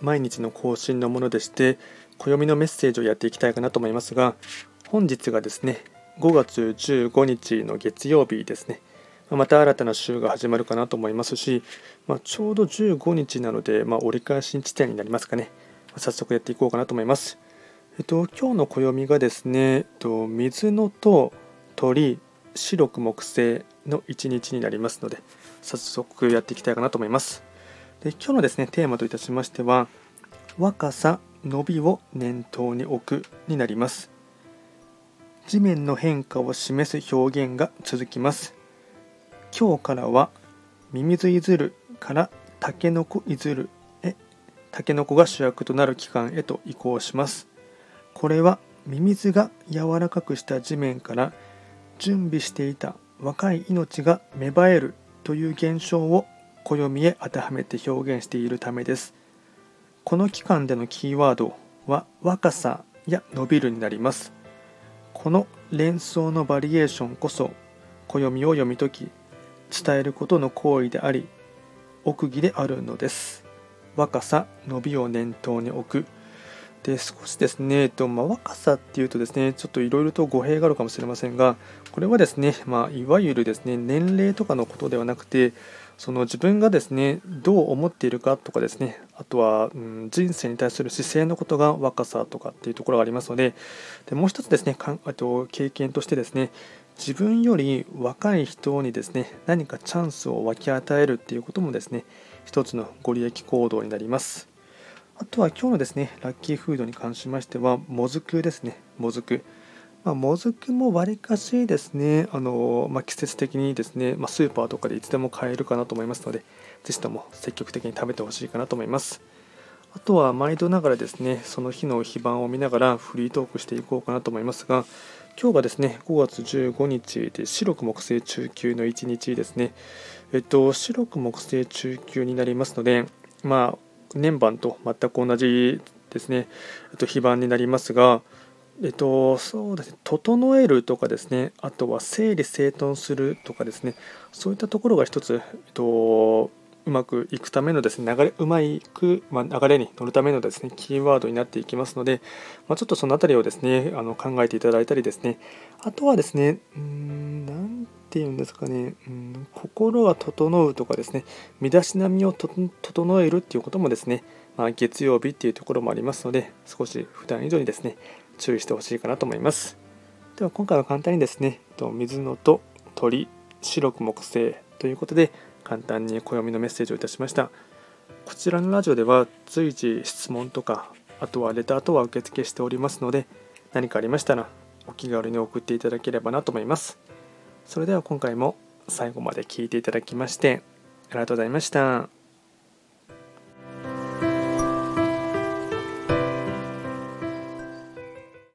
毎日の更新のものでして暦のメッセージをやっていきたいかなと思いますが本日がですね5月15日の月曜日ですねまた新たな週が始まるかなと思いますし、まあ、ちょうど15日なので、まあ、折り返し地点になりますかね早速やっていこうかなと思います。えっと、今日の暦がですね、えっと、水のと鳥、白く木星の一日になりますので、早速やっていきたいかなと思います。で今日のですね、テーマといたしましては、若さ、伸びを念頭に置くになります。地面の変化を示す表現が続きます。今日からは、ミミズいずるからタケノコいずるタケノコが主役となる期間へと移行します。これはミミズが柔らかくした地面から準備していた若い命が芽生えるという現象を暦へ当てはめて表現しているためです。この期間でのキーワードは若さや伸びるになります。この連想のバリエーションこそ暦を読み解き伝えることの行為であり奥義であるのです。若さ、伸びを念頭に置く。で少しですね、えっとまあ、若さっていうとですね、ちょっといろいろと語弊があるかもしれませんが、これはですね、まあ、いわゆるですね、年齢とかのことではなくて、その自分がですね、どう思っているかとかですね、あとは、うん、人生に対する姿勢のことが若さとかっていうところがありますので、でもう一つですね、かあと経験としてですね、自分より若い人にですね、何かチャンスを分け与えるっていうこともですね、一つのご利益行動になります。あとは今日のですね、ラッキーフードに関しましては、もずくですね、もずく。まあ、もずくもわりかしですね、あのまあ、季節的にですね、まあ、スーパーとかでいつでも買えるかなと思いますので、ぜひとも積極的に食べてほしいかなと思います。あとは毎度ながらですね、その日の非番を見ながらフリートークしていこうかなと思いますが、今日がですね、5月15日で白く木星中級の1日ですね。えっと、白く木星中級になりますので、まあ、年番と全く同じですね、えっと、非番になりますが、えっと、そうですね、整えるとかですね、あとは整理整頓するとかですね、そういったところが一つ、えっと、うまくいくためのですね、流れ、うまく、まあ、流れに乗るためのですね、キーワードになっていきますので、まあ、ちょっとそのあたりをですね、あの考えていただいたりですね、あとはですね、うん、なんていうんですかね、うん、心は整うとかですね、身だしなみを整えるっていうこともですね、まあ、月曜日っていうところもありますので、少し普段以上にですね、注意してほしいかなと思います。では今回は簡単にですね、水のと鳥、白く木星ということで、簡単に暦のメッセージをいたしましたこちらのラジオでは随時質問とかあとはレターとは受付しておりますので何かありましたらお気軽に送っていただければなと思いますそれでは今回も最後まで聴いていただきましてありがとうございました。